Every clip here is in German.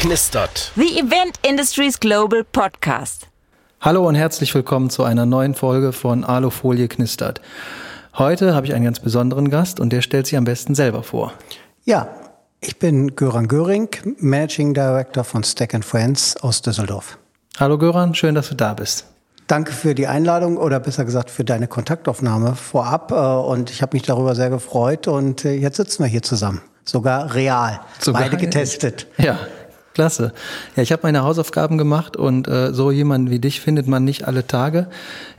knistert. The Event Industries Global Podcast. Hallo und herzlich willkommen zu einer neuen Folge von Alufolie knistert. Heute habe ich einen ganz besonderen Gast und der stellt sich am besten selber vor. Ja, ich bin Göran Göring, Managing Director von Stack Friends aus Düsseldorf. Hallo Göran, schön, dass du da bist. Danke für die Einladung oder besser gesagt für deine Kontaktaufnahme vorab. Äh, und ich habe mich darüber sehr gefreut und äh, jetzt sitzen wir hier zusammen. Sogar real. Sogar Beide getestet. Ja, klasse. Ja, ich habe meine Hausaufgaben gemacht und äh, so jemanden wie dich findet man nicht alle Tage.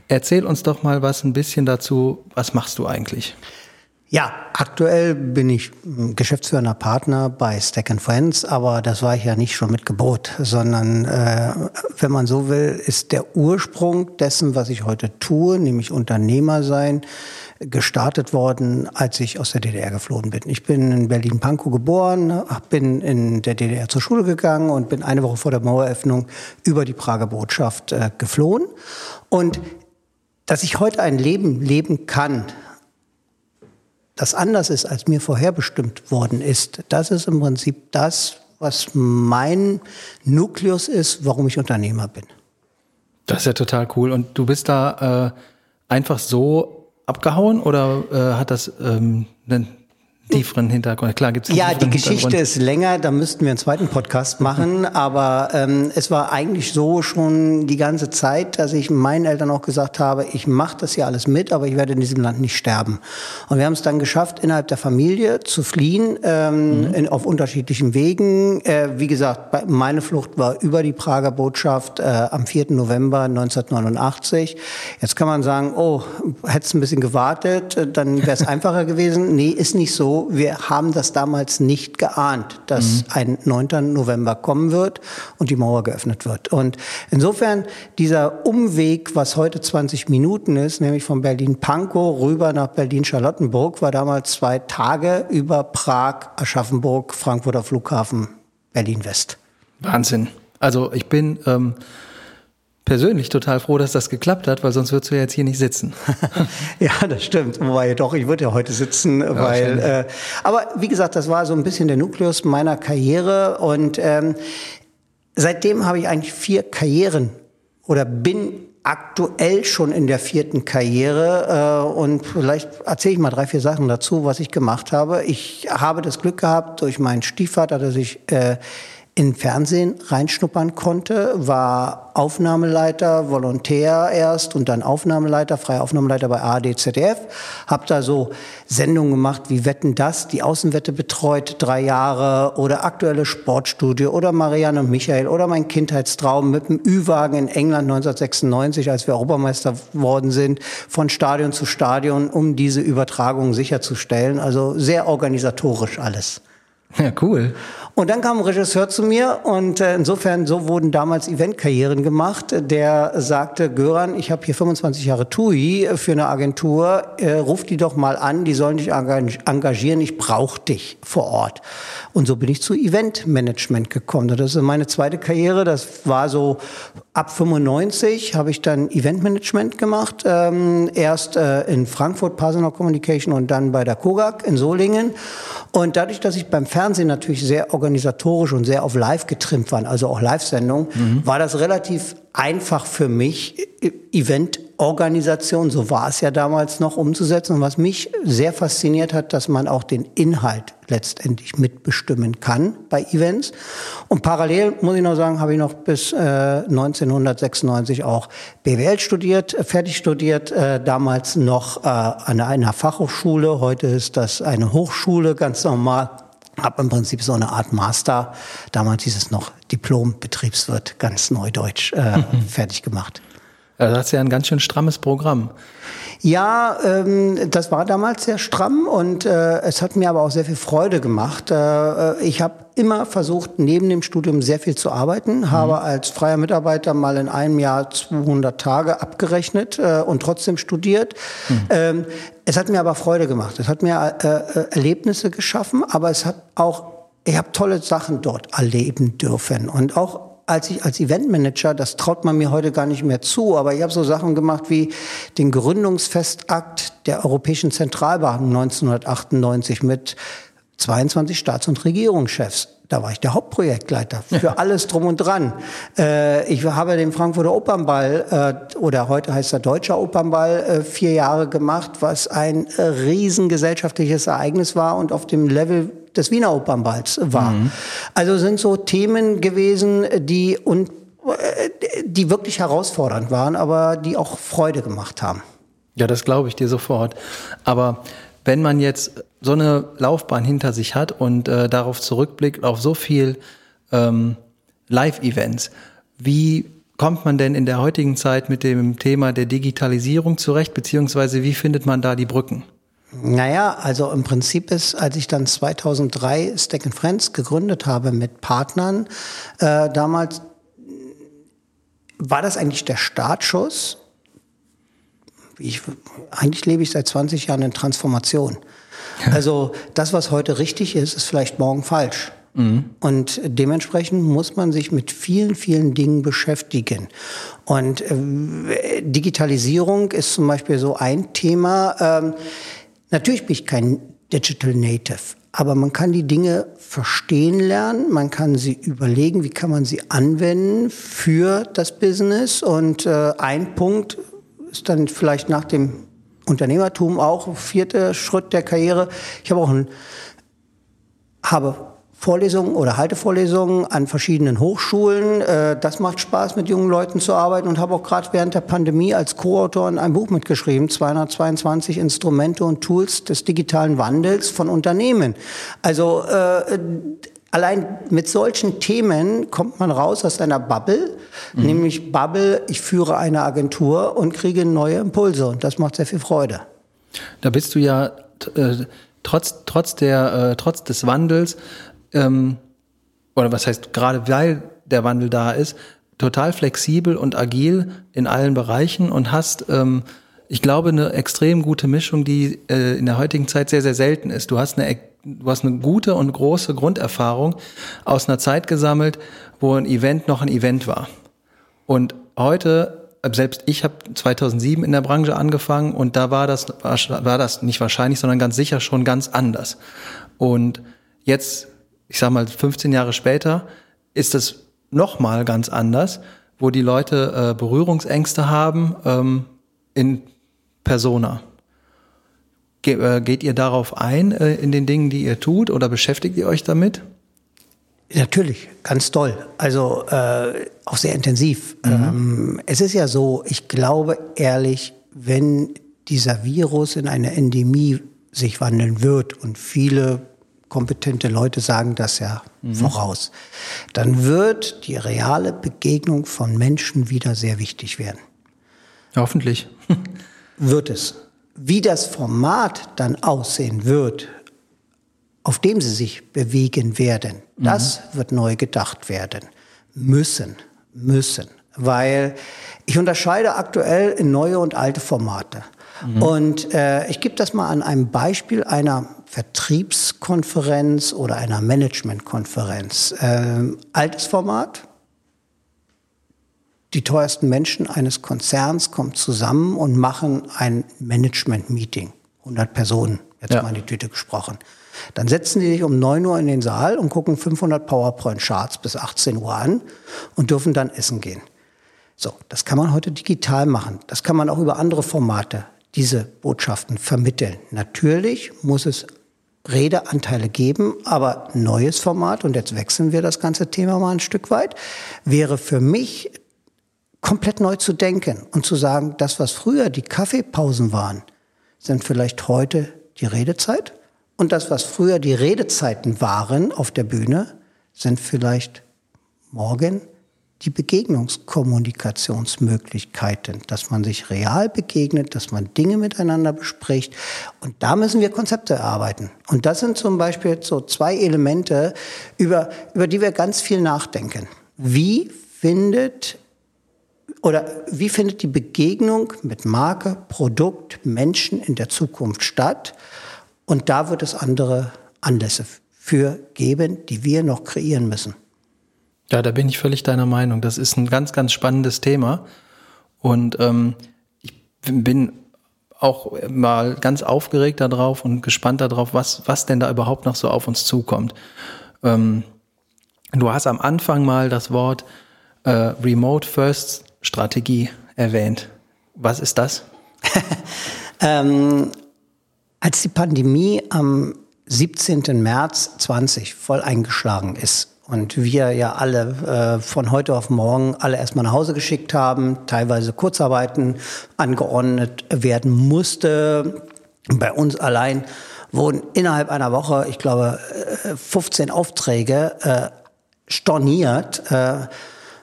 Erzähl uns doch mal was ein bisschen dazu. Was machst du eigentlich? Ja, aktuell bin ich geschäftsführender Partner bei Stack Friends, aber das war ich ja nicht schon mit Gebot, sondern äh, wenn man so will, ist der Ursprung dessen, was ich heute tue, nämlich Unternehmer sein, gestartet worden, als ich aus der DDR geflohen bin. Ich bin in Berlin-Pankow geboren, bin in der DDR zur Schule gegangen und bin eine Woche vor der Maueröffnung über die Prager Botschaft äh, geflohen. Und dass ich heute ein Leben leben kann, das anders ist, als mir vorherbestimmt worden ist, das ist im Prinzip das, was mein Nukleus ist, warum ich Unternehmer bin. Das ist ja total cool. Und du bist da äh, einfach so abgehauen oder äh, hat das ähm, einen tieferen Hintergrund. Klar gibt's Ja, die Geschichte ist länger, da müssten wir einen zweiten Podcast machen, aber ähm, es war eigentlich so schon die ganze Zeit, dass ich meinen Eltern auch gesagt habe, ich mache das ja alles mit, aber ich werde in diesem Land nicht sterben. Und wir haben es dann geschafft, innerhalb der Familie zu fliehen, ähm, mhm. in, auf unterschiedlichen Wegen. Äh, wie gesagt, meine Flucht war über die Prager Botschaft äh, am 4. November 1989. Jetzt kann man sagen, oh, hättest ein bisschen gewartet, dann wäre es einfacher gewesen. Nee, ist nicht so wir haben das damals nicht geahnt, dass mhm. ein 9. November kommen wird und die Mauer geöffnet wird. Und insofern dieser Umweg, was heute 20 Minuten ist, nämlich von Berlin-Pankow rüber nach Berlin-Charlottenburg, war damals zwei Tage über Prag, Aschaffenburg, Frankfurter Flughafen, Berlin-West. Wahnsinn. Also ich bin ähm, persönlich total froh, dass das geklappt hat, weil sonst würdest du ja jetzt hier nicht sitzen. ja, das stimmt. Wobei doch, ich würde ja heute sitzen, ja, weil. Äh, aber wie gesagt, das war so ein bisschen der Nukleus meiner Karriere und ähm, seitdem habe ich eigentlich vier Karrieren oder bin aktuell schon in der vierten Karriere äh, und vielleicht erzähle ich mal drei, vier Sachen dazu, was ich gemacht habe. Ich habe das Glück gehabt durch meinen Stiefvater, dass ich äh, in Fernsehen reinschnuppern konnte, war Aufnahmeleiter, Volontär erst und dann Aufnahmeleiter, freier Aufnahmeleiter bei ARD, ZDF. Hab da so Sendungen gemacht wie Wetten das, die Außenwette betreut, drei Jahre oder aktuelle Sportstudie oder Marianne und Michael oder mein Kindheitstraum mit dem Ü-Wagen in England 1996, als wir Europameister worden sind, von Stadion zu Stadion, um diese Übertragung sicherzustellen. Also sehr organisatorisch alles. Ja, cool. Und dann kam ein Regisseur zu mir und äh, insofern, so wurden damals Eventkarrieren gemacht. Der sagte, Göran, ich habe hier 25 Jahre TUI für eine Agentur, äh, ruf die doch mal an, die sollen dich engagieren, ich brauche dich vor Ort. Und so bin ich zu Eventmanagement gekommen. Das ist meine zweite Karriere, das war so ab 95 habe ich dann Eventmanagement gemacht, ähm, erst äh, in Frankfurt, Personal Communication und dann bei der Kogak in Solingen. Und dadurch, dass ich beim Fernsehen natürlich sehr organisatorisch und sehr auf Live getrimmt war, also auch Live-Sendungen, mhm. war das relativ einfach für mich, Eventorganisation, so war es ja damals noch, umzusetzen. Und was mich sehr fasziniert hat, dass man auch den Inhalt letztendlich mitbestimmen kann bei Events. Und parallel, muss ich noch sagen, habe ich noch bis äh, 1996 auch BWL studiert, fertig studiert, äh, damals noch äh, an einer Fachhochschule. Heute ist das eine Hochschule, ganz normal habe im Prinzip so eine Art Master, damals hieß es noch Diplom Betriebswirt, ganz neudeutsch, äh, fertig gemacht. Also das ist ja ein ganz schön strammes Programm. Ja, ähm, das war damals sehr stramm und äh, es hat mir aber auch sehr viel Freude gemacht. Äh, äh ich habe immer versucht, neben dem Studium sehr viel zu arbeiten, mhm. habe als freier Mitarbeiter mal in einem Jahr 200 Tage abgerechnet äh, und trotzdem studiert. Mhm. Ähm, es hat mir aber Freude gemacht. Es hat mir äh, äh Erlebnisse geschaffen, aber es hat auch ich habe tolle Sachen dort erleben dürfen und auch als ich als Eventmanager, das traut man mir heute gar nicht mehr zu, aber ich habe so Sachen gemacht wie den Gründungsfestakt der Europäischen Zentralbank 1998 mit 22 Staats- und Regierungschefs. Da war ich der Hauptprojektleiter für alles drum und dran. Äh, ich habe den Frankfurter Opernball, äh, oder heute heißt er Deutscher Opernball, äh, vier Jahre gemacht, was ein riesengesellschaftliches Ereignis war und auf dem Level des Wiener Opernballs war. Mhm. Also sind so Themen gewesen, die und äh, die wirklich herausfordernd waren, aber die auch Freude gemacht haben. Ja, das glaube ich dir sofort. Aber wenn man jetzt so eine Laufbahn hinter sich hat und äh, darauf zurückblickt, auf so viel ähm, Live-Events, wie kommt man denn in der heutigen Zeit mit dem Thema der Digitalisierung zurecht, beziehungsweise wie findet man da die Brücken? Naja, also im Prinzip ist, als ich dann 2003 Stack Friends gegründet habe mit Partnern, äh, damals war das eigentlich der Startschuss. Ich, eigentlich lebe ich seit 20 Jahren in Transformation. Also das, was heute richtig ist, ist vielleicht morgen falsch. Mhm. Und dementsprechend muss man sich mit vielen, vielen Dingen beschäftigen. Und äh, Digitalisierung ist zum Beispiel so ein Thema. Ähm, natürlich bin ich kein Digital Native, aber man kann die Dinge verstehen lernen, man kann sie überlegen, wie kann man sie anwenden für das Business. Und äh, ein Punkt ist dann vielleicht nach dem Unternehmertum auch vierter Schritt der Karriere. Ich habe auch ein, habe Vorlesungen oder Haltevorlesungen an verschiedenen Hochschulen. Äh, das macht Spaß, mit jungen Leuten zu arbeiten und habe auch gerade während der Pandemie als Co-Autor in einem Buch mitgeschrieben, 222 Instrumente und Tools des digitalen Wandels von Unternehmen. Also äh, allein mit solchen Themen kommt man raus aus einer Bubble, mhm. nämlich Bubble, ich führe eine Agentur und kriege neue Impulse und das macht sehr viel Freude. Da bist du ja äh, trotz, trotz, der, äh, trotz des Wandels ähm, oder was heißt gerade weil der Wandel da ist, total flexibel und agil in allen Bereichen und hast, ähm, ich glaube, eine extrem gute Mischung, die äh, in der heutigen Zeit sehr, sehr selten ist. Du hast eine du hast eine gute und große Grunderfahrung aus einer Zeit gesammelt, wo ein Event noch ein Event war. Und heute, selbst ich habe 2007 in der Branche angefangen und da war das, war das nicht wahrscheinlich, sondern ganz sicher schon ganz anders. Und jetzt ich sag mal 15 Jahre später, ist es nochmal ganz anders, wo die Leute äh, Berührungsängste haben ähm, in Persona. Ge äh, geht ihr darauf ein äh, in den Dingen, die ihr tut oder beschäftigt ihr euch damit? Natürlich, ganz toll. Also äh, auch sehr intensiv. Mhm. Ähm, es ist ja so, ich glaube ehrlich, wenn dieser Virus in eine Endemie sich wandeln wird und viele kompetente Leute sagen das ja mhm. voraus, dann wird die reale Begegnung von Menschen wieder sehr wichtig werden. Hoffentlich. wird es. Wie das Format dann aussehen wird, auf dem sie sich bewegen werden, mhm. das wird neu gedacht werden. Müssen, müssen. Weil ich unterscheide aktuell in neue und alte Formate. Mhm. Und äh, ich gebe das mal an einem Beispiel einer Vertriebskonferenz oder einer Managementkonferenz. Ähm, altes Format. Die teuersten Menschen eines Konzerns kommen zusammen und machen ein Management-Meeting. 100 Personen, jetzt ja. mal in die Tüte gesprochen. Dann setzen die sich um 9 Uhr in den Saal und gucken 500 PowerPoint-Charts bis 18 Uhr an und dürfen dann essen gehen. So, das kann man heute digital machen. Das kann man auch über andere Formate diese Botschaften vermitteln. Natürlich muss es Redeanteile geben, aber neues Format, und jetzt wechseln wir das ganze Thema mal ein Stück weit, wäre für mich komplett neu zu denken und zu sagen, das, was früher die Kaffeepausen waren, sind vielleicht heute die Redezeit. Und das, was früher die Redezeiten waren auf der Bühne, sind vielleicht morgen die Begegnungskommunikationsmöglichkeiten, dass man sich real begegnet, dass man Dinge miteinander bespricht. Und da müssen wir Konzepte erarbeiten. Und das sind zum Beispiel so zwei Elemente, über, über die wir ganz viel nachdenken. Wie findet oder wie findet die Begegnung mit Marke, Produkt, Menschen in der Zukunft statt? Und da wird es andere Anlässe für geben, die wir noch kreieren müssen. Ja, da bin ich völlig deiner Meinung. Das ist ein ganz, ganz spannendes Thema. Und ähm, ich bin auch mal ganz aufgeregt darauf und gespannt darauf, was, was denn da überhaupt noch so auf uns zukommt. Ähm, Du hast am Anfang mal das Wort äh, Remote First Strategie erwähnt. Was ist das? ähm, als die Pandemie am 17. März 20 voll eingeschlagen ist und wir ja alle äh, von heute auf morgen alle erstmal nach Hause geschickt haben, teilweise Kurzarbeiten angeordnet werden musste, bei uns allein wurden innerhalb einer Woche, ich glaube, 15 äh, Aufträge äh, storniert, äh,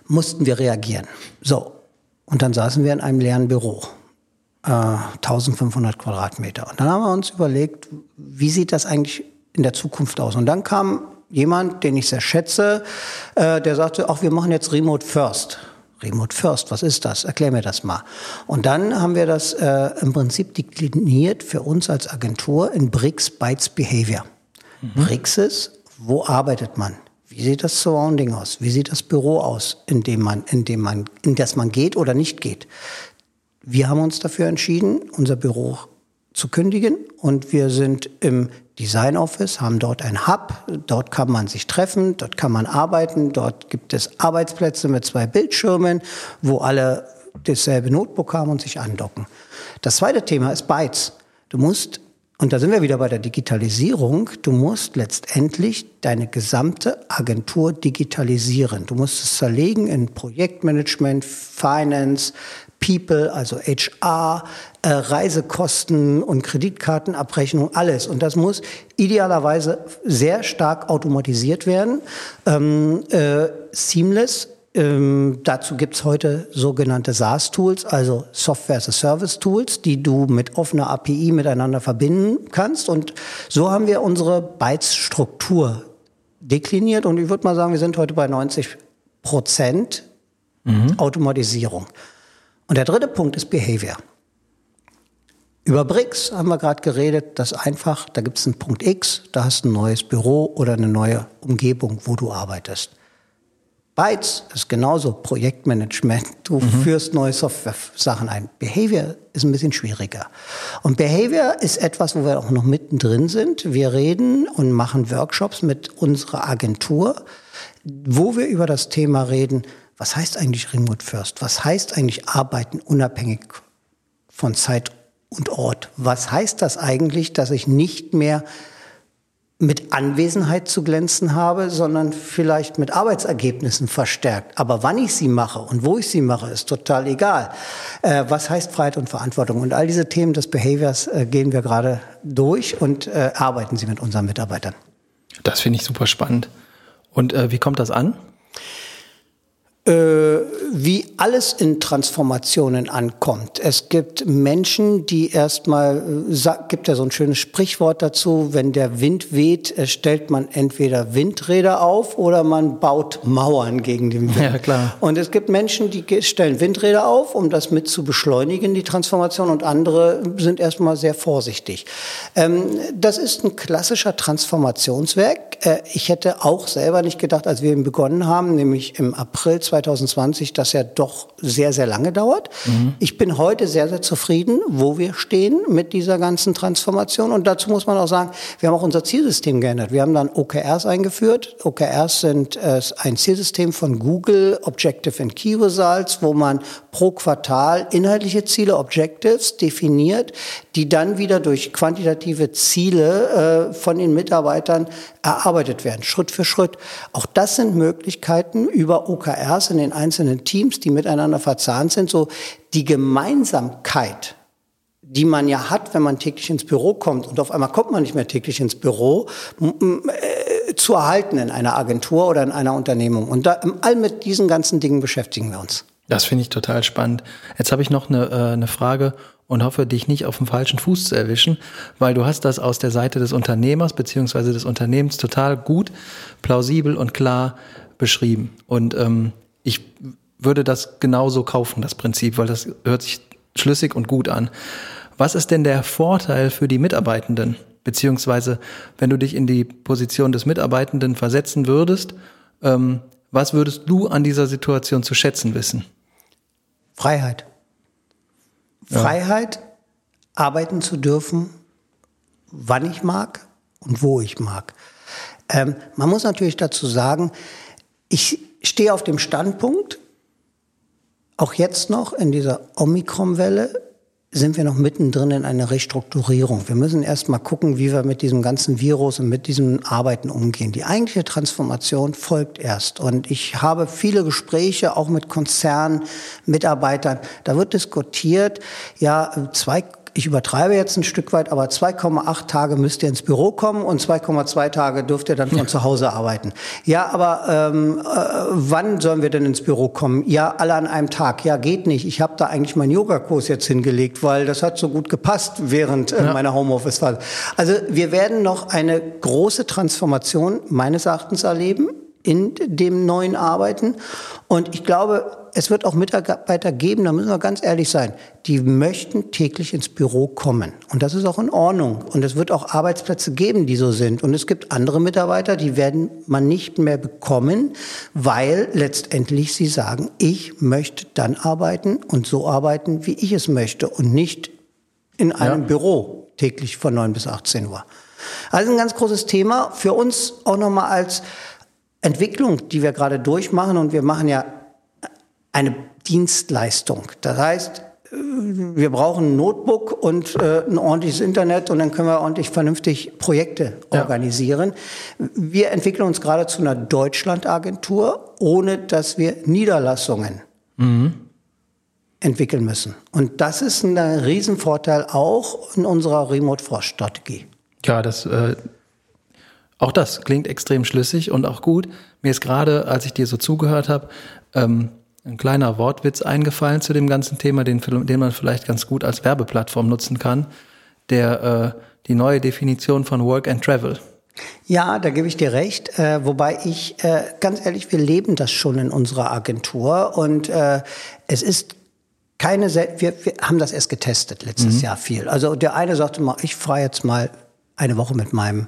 mussten wir reagieren. So, und dann saßen wir in einem leeren Büro. Äh, 1500 Quadratmeter. Und dann haben wir uns überlegt, wie sieht das eigentlich in der Zukunft aus? Und dann kam jemand, den ich sehr schätze, äh, der sagte, ach, wir machen jetzt Remote First. Remote First, was ist das? Erklär mir das mal. Und dann haben wir das äh, im Prinzip dekliniert für uns als Agentur in BRICS Bytes Behavior. Mhm. BRICS ist, wo arbeitet man? Wie sieht das Surrounding aus? Wie sieht das Büro aus, in dem man, in dem man, in das man geht oder nicht geht? Wir haben uns dafür entschieden, unser Büro zu kündigen und wir sind im Design Office, haben dort ein Hub, dort kann man sich treffen, dort kann man arbeiten, dort gibt es Arbeitsplätze mit zwei Bildschirmen, wo alle dasselbe Notebook haben und sich andocken. Das zweite Thema ist Bytes. Du musst, und da sind wir wieder bei der Digitalisierung, du musst letztendlich deine gesamte Agentur digitalisieren. Du musst es zerlegen in Projektmanagement, Finance, People, also HR, äh, Reisekosten und Kreditkartenabrechnung, alles. Und das muss idealerweise sehr stark automatisiert werden. Ähm, äh, seamless. Ähm, dazu gibt's heute sogenannte SaaS-Tools, also Software-as-a-Service-Tools, die du mit offener API miteinander verbinden kannst. Und so haben wir unsere Bytes-Struktur dekliniert. Und ich würde mal sagen, wir sind heute bei 90 Prozent mhm. Automatisierung. Und der dritte Punkt ist Behavior. Über BRICS haben wir gerade geredet, das einfach, da gibt es einen Punkt X, da hast du ein neues Büro oder eine neue Umgebung, wo du arbeitest. Bytes ist genauso Projektmanagement. Du mhm. führst neue Software-Sachen ein. Behavior ist ein bisschen schwieriger. Und Behavior ist etwas, wo wir auch noch mittendrin sind. Wir reden und machen Workshops mit unserer Agentur, wo wir über das Thema reden, was heißt eigentlich Remote First? Was heißt eigentlich Arbeiten unabhängig von Zeit und Ort? Was heißt das eigentlich, dass ich nicht mehr mit Anwesenheit zu glänzen habe, sondern vielleicht mit Arbeitsergebnissen verstärkt. Aber wann ich sie mache und wo ich sie mache, ist total egal. Äh, was heißt Freiheit und Verantwortung? Und all diese Themen des Behaviors äh, gehen wir gerade durch und äh, arbeiten sie mit unseren Mitarbeitern. Das finde ich super spannend. Und äh, wie kommt das an? Äh, wie alles in Transformationen ankommt. Es gibt Menschen, die erstmal, äh, gibt ja so ein schönes Sprichwort dazu, wenn der Wind weht, äh, stellt man entweder Windräder auf oder man baut Mauern gegen den Wind. Ja, klar. Und es gibt Menschen, die stellen Windräder auf, um das mit zu beschleunigen, die Transformation, und andere sind erstmal sehr vorsichtig. Ähm, das ist ein klassischer Transformationswerk. Ich hätte auch selber nicht gedacht, als wir ihn begonnen haben, nämlich im April 2020, 2020 das ja doch sehr, sehr lange dauert. Mhm. Ich bin heute sehr, sehr zufrieden, wo wir stehen mit dieser ganzen Transformation. Und dazu muss man auch sagen, wir haben auch unser Zielsystem geändert. Wir haben dann OKRs eingeführt. OKRs sind äh, ein Zielsystem von Google, Objective and Key Results, wo man pro Quartal inhaltliche Ziele, Objectives definiert, die dann wieder durch quantitative Ziele äh, von den Mitarbeitern erarbeitet werden, Schritt für Schritt. Auch das sind Möglichkeiten über OKRs in den einzelnen Teams, die miteinander verzahnt sind, so die Gemeinsamkeit, die man ja hat, wenn man täglich ins Büro kommt und auf einmal kommt man nicht mehr täglich ins Büro, äh, zu erhalten in einer Agentur oder in einer Unternehmung. Und da, all mit diesen ganzen Dingen beschäftigen wir uns. Das finde ich total spannend. Jetzt habe ich noch eine, äh, eine Frage und hoffe, dich nicht auf dem falschen Fuß zu erwischen, weil du hast das aus der Seite des Unternehmers beziehungsweise des Unternehmens total gut, plausibel und klar beschrieben. Und ähm, ich würde das genauso kaufen, das Prinzip, weil das hört sich schlüssig und gut an. Was ist denn der Vorteil für die Mitarbeitenden? Beziehungsweise, wenn du dich in die Position des Mitarbeitenden versetzen würdest, ähm, was würdest du an dieser Situation zu schätzen wissen? Freiheit. Freiheit, arbeiten zu dürfen, wann ich mag und wo ich mag. Ähm, man muss natürlich dazu sagen, ich stehe auf dem Standpunkt, auch jetzt noch in dieser Omikron-Welle sind wir noch mittendrin in einer Restrukturierung. Wir müssen erst mal gucken, wie wir mit diesem ganzen Virus und mit diesem Arbeiten umgehen. Die eigentliche Transformation folgt erst. Und ich habe viele Gespräche auch mit Konzernmitarbeitern. Da wird diskutiert, ja, zwei ich übertreibe jetzt ein Stück weit, aber 2,8 Tage müsst ihr ins Büro kommen und 2,2 Tage dürft ihr dann von zu Hause arbeiten. Ja, aber ähm, äh, wann sollen wir denn ins Büro kommen? Ja, alle an einem Tag. Ja, geht nicht. Ich habe da eigentlich meinen Yogakurs jetzt hingelegt, weil das hat so gut gepasst während äh, ja. meiner Homeoffice-Phase. Also wir werden noch eine große Transformation meines Erachtens erleben in dem neuen Arbeiten. Und ich glaube, es wird auch Mitarbeiter geben, da müssen wir ganz ehrlich sein, die möchten täglich ins Büro kommen. Und das ist auch in Ordnung. Und es wird auch Arbeitsplätze geben, die so sind. Und es gibt andere Mitarbeiter, die werden man nicht mehr bekommen, weil letztendlich sie sagen, ich möchte dann arbeiten und so arbeiten, wie ich es möchte und nicht in einem ja. Büro täglich von 9 bis 18 Uhr. Also ein ganz großes Thema für uns auch nochmal als Entwicklung, die wir gerade durchmachen. Und wir machen ja eine Dienstleistung. Das heißt, wir brauchen ein Notebook und äh, ein ordentliches Internet und dann können wir ordentlich vernünftig Projekte ja. organisieren. Wir entwickeln uns gerade zu einer Deutschlandagentur, ohne dass wir Niederlassungen mhm. entwickeln müssen. Und das ist ein Riesenvorteil auch in unserer Remote-Force-Strategie. Ja, das, äh, auch das klingt extrem schlüssig und auch gut. Mir ist gerade, als ich dir so zugehört habe, ähm, ein kleiner Wortwitz eingefallen zu dem ganzen Thema, den, den man vielleicht ganz gut als Werbeplattform nutzen kann, der äh, die neue Definition von Work and Travel. Ja, da gebe ich dir recht. Äh, wobei ich, äh, ganz ehrlich, wir leben das schon in unserer Agentur und äh, es ist keine, wir, wir haben das erst getestet letztes mhm. Jahr viel. Also der eine sagte mal, ich fahre jetzt mal eine Woche mit meinem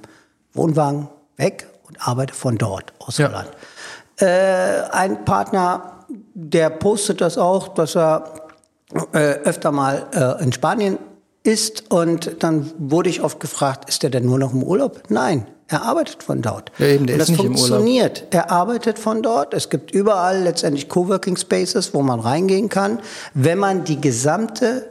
Wohnwagen weg und arbeite von dort aus ja. Holland. Äh, ein Partner der postet das auch, dass er äh, öfter mal äh, in Spanien ist und dann wurde ich oft gefragt, ist er denn nur noch im Urlaub? Nein, er arbeitet von dort. Ja, eben, der und das ist nicht funktioniert. Im Urlaub. Er arbeitet von dort. Es gibt überall letztendlich Coworking Spaces, wo man reingehen kann. Wenn man die gesamte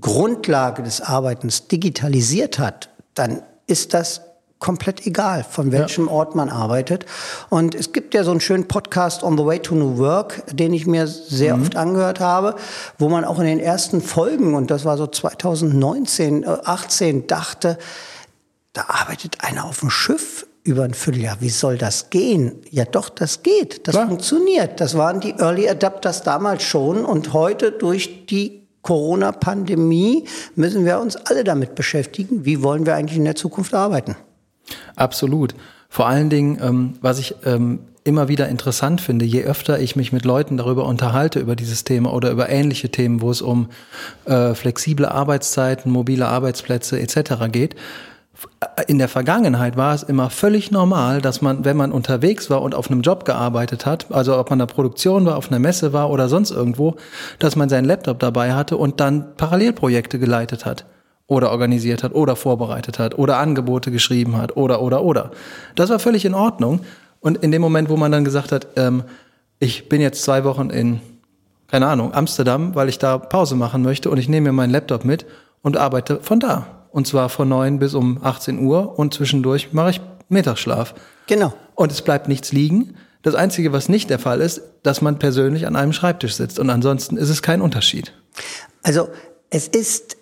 Grundlage des Arbeitens digitalisiert hat, dann ist das komplett egal, von welchem ja. Ort man arbeitet. Und es gibt ja so einen schönen Podcast On the Way to New Work, den ich mir sehr mhm. oft angehört habe, wo man auch in den ersten Folgen, und das war so 2019, 18, äh, dachte, da arbeitet einer auf dem Schiff über ein Vierteljahr. Wie soll das gehen? Ja, doch, das geht. Das Klar. funktioniert. Das waren die Early Adapters damals schon und heute durch die Corona-Pandemie müssen wir uns alle damit beschäftigen. Wie wollen wir eigentlich in der Zukunft arbeiten? Absolut. Vor allen Dingen, ähm, was ich ähm, immer wieder interessant finde, je öfter ich mich mit Leuten darüber unterhalte, über dieses Thema oder über ähnliche Themen, wo es um äh, flexible Arbeitszeiten, mobile Arbeitsplätze etc. geht, in der Vergangenheit war es immer völlig normal, dass man, wenn man unterwegs war und auf einem Job gearbeitet hat, also ob man in der Produktion war, auf einer Messe war oder sonst irgendwo, dass man seinen Laptop dabei hatte und dann Parallelprojekte geleitet hat oder organisiert hat oder vorbereitet hat oder Angebote geschrieben hat oder oder oder. Das war völlig in Ordnung. Und in dem Moment, wo man dann gesagt hat, ähm, ich bin jetzt zwei Wochen in, keine Ahnung, Amsterdam, weil ich da Pause machen möchte und ich nehme mir meinen Laptop mit und arbeite von da. Und zwar von neun bis um 18 Uhr und zwischendurch mache ich Mittagsschlaf. Genau. Und es bleibt nichts liegen. Das Einzige, was nicht der Fall ist, dass man persönlich an einem Schreibtisch sitzt. Und ansonsten ist es kein Unterschied. Also es ist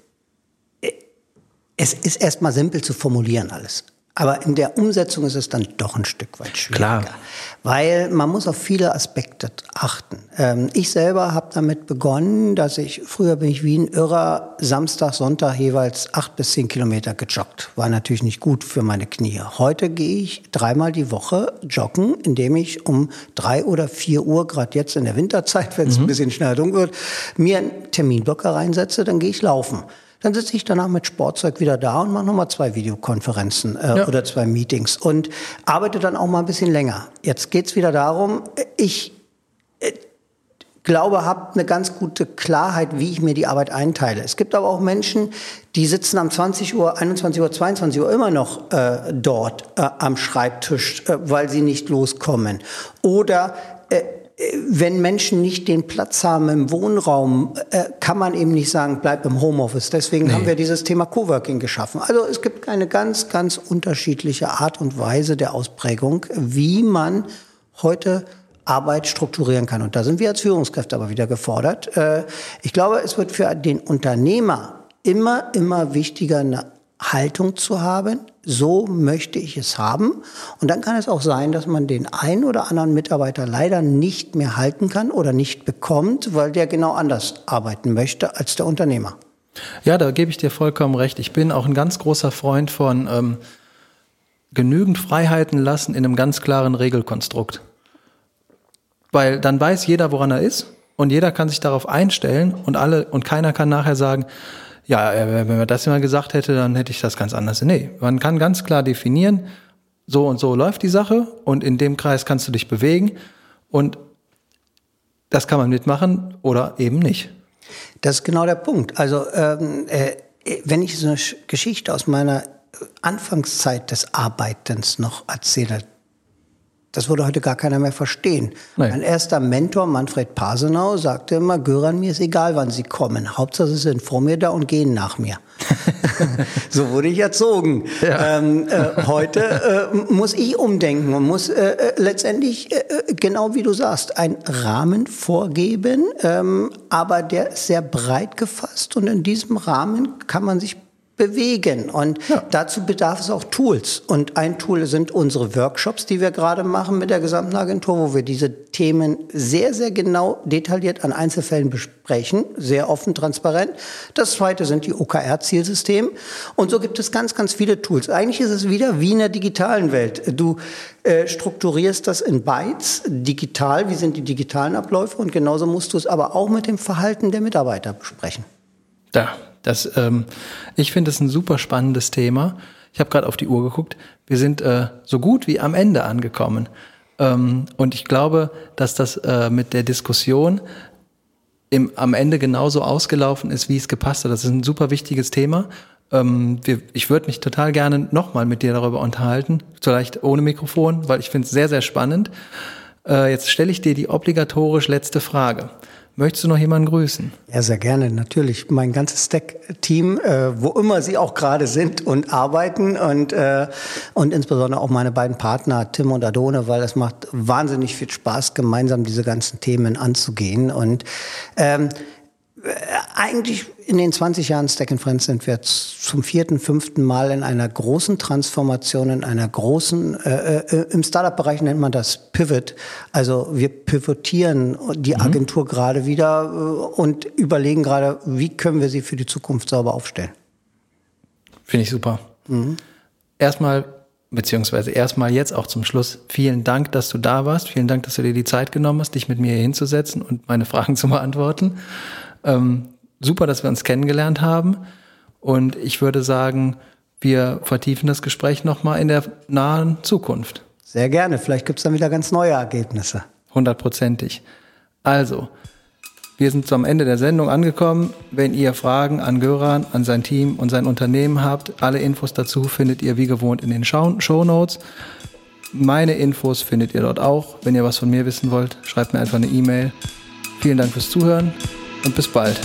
es ist erstmal simpel zu formulieren alles. Aber in der Umsetzung ist es dann doch ein Stück weit schwieriger. Klar. Weil man muss auf viele Aspekte achten. Ähm, ich selber habe damit begonnen, dass ich, früher bin ich wie ein Irrer, Samstag, Sonntag jeweils acht bis zehn Kilometer gejoggt. War natürlich nicht gut für meine Knie. Heute gehe ich dreimal die Woche joggen, indem ich um drei oder vier Uhr, gerade jetzt in der Winterzeit, wenn es mhm. ein bisschen schneller dunkel wird, mir einen Terminblocker reinsetze, dann gehe ich laufen. Dann sitze ich danach mit Sportzeug wieder da und mache nochmal zwei Videokonferenzen äh, ja. oder zwei Meetings und arbeite dann auch mal ein bisschen länger. Jetzt geht's wieder darum, ich äh, glaube, habe eine ganz gute Klarheit, wie ich mir die Arbeit einteile. Es gibt aber auch Menschen, die sitzen am 20 Uhr, 21 Uhr, 22 Uhr immer noch äh, dort äh, am Schreibtisch, äh, weil sie nicht loskommen. Oder äh, wenn Menschen nicht den Platz haben im Wohnraum, äh, kann man eben nicht sagen, bleib im Homeoffice. Deswegen nee. haben wir dieses Thema Coworking geschaffen. Also es gibt eine ganz, ganz unterschiedliche Art und Weise der Ausprägung, wie man heute Arbeit strukturieren kann. Und da sind wir als Führungskräfte aber wieder gefordert. Äh, ich glaube, es wird für den Unternehmer immer, immer wichtiger, eine Haltung zu haben. So möchte ich es haben. Und dann kann es auch sein, dass man den einen oder anderen Mitarbeiter leider nicht mehr halten kann oder nicht bekommt, weil der genau anders arbeiten möchte als der Unternehmer. Ja, da gebe ich dir vollkommen recht. Ich bin auch ein ganz großer Freund von ähm, genügend Freiheiten lassen in einem ganz klaren Regelkonstrukt. Weil dann weiß jeder, woran er ist und jeder kann sich darauf einstellen und alle und keiner kann nachher sagen, ja, äh, wenn man das immer gesagt hätte, dann hätte ich das ganz anders. Nee, man kann ganz klar definieren, so und so läuft die Sache und in dem Kreis kannst du dich bewegen und das kann man mitmachen oder eben nicht. Das ist genau der Punkt. Also ähm, äh, wenn ich so eine Geschichte aus meiner Anfangszeit des Arbeitens noch erzähle, das würde heute gar keiner mehr verstehen. Nee. Mein erster Mentor, Manfred Pasenau, sagte immer, Göran, mir ist egal, wann Sie kommen. Hauptsache, Sie sind vor mir da und gehen nach mir. so wurde ich erzogen. Ja. Ähm, äh, heute äh, muss ich umdenken und muss äh, äh letztendlich, äh, äh, genau wie du sagst, einen Rahmen vorgeben, ähm, aber der ist sehr breit gefasst und in diesem Rahmen kann man sich bewegen. Und ja. dazu bedarf es auch Tools. Und ein Tool sind unsere Workshops, die wir gerade machen mit der gesamten Agentur, wo wir diese Themen sehr, sehr genau detailliert an Einzelfällen besprechen, sehr offen, transparent. Das zweite sind die OKR-Zielsysteme. Und so gibt es ganz, ganz viele Tools. Eigentlich ist es wieder wie in der digitalen Welt. Du äh, strukturierst das in Bytes, digital, wie sind die digitalen Abläufe und genauso musst du es aber auch mit dem Verhalten der Mitarbeiter besprechen. Da, das, ähm, ich finde es ein super spannendes Thema. Ich habe gerade auf die Uhr geguckt. Wir sind äh, so gut wie am Ende angekommen. Ähm, und ich glaube, dass das äh, mit der Diskussion im, am Ende genauso ausgelaufen ist, wie es gepasst hat. Das ist ein super wichtiges Thema. Ähm, wir, ich würde mich total gerne nochmal mit dir darüber unterhalten, vielleicht ohne Mikrofon, weil ich finde es sehr, sehr spannend. Äh, jetzt stelle ich dir die obligatorisch letzte Frage. Möchtest du noch jemanden grüßen? Ja, sehr gerne, natürlich. Mein ganzes Stack-Team, äh, wo immer sie auch gerade sind und arbeiten und, äh, und insbesondere auch meine beiden Partner, Tim und Adone, weil es macht wahnsinnig viel Spaß, gemeinsam diese ganzen Themen anzugehen. Und ähm, äh, eigentlich in den 20 Jahren Stack Friends sind wir zum vierten, fünften Mal in einer großen Transformation, in einer großen, äh, äh, im Startup-Bereich nennt man das Pivot. Also wir pivotieren die mhm. Agentur mhm. gerade wieder äh, und überlegen gerade, wie können wir sie für die Zukunft sauber aufstellen. Finde ich super. Mhm. Erstmal, beziehungsweise erstmal jetzt auch zum Schluss, vielen Dank, dass du da warst. Vielen Dank, dass du dir die Zeit genommen hast, dich mit mir hier hinzusetzen und meine Fragen zu beantworten. Ähm, super, dass wir uns kennengelernt haben. Und ich würde sagen, wir vertiefen das Gespräch nochmal in der nahen Zukunft. Sehr gerne. Vielleicht gibt es dann wieder ganz neue Ergebnisse. Hundertprozentig. Also, wir sind zum Ende der Sendung angekommen. Wenn ihr Fragen an Göran, an sein Team und sein Unternehmen habt, alle Infos dazu findet ihr wie gewohnt in den Show Notes. Meine Infos findet ihr dort auch. Wenn ihr was von mir wissen wollt, schreibt mir einfach eine E-Mail. Vielen Dank fürs Zuhören und bis bald.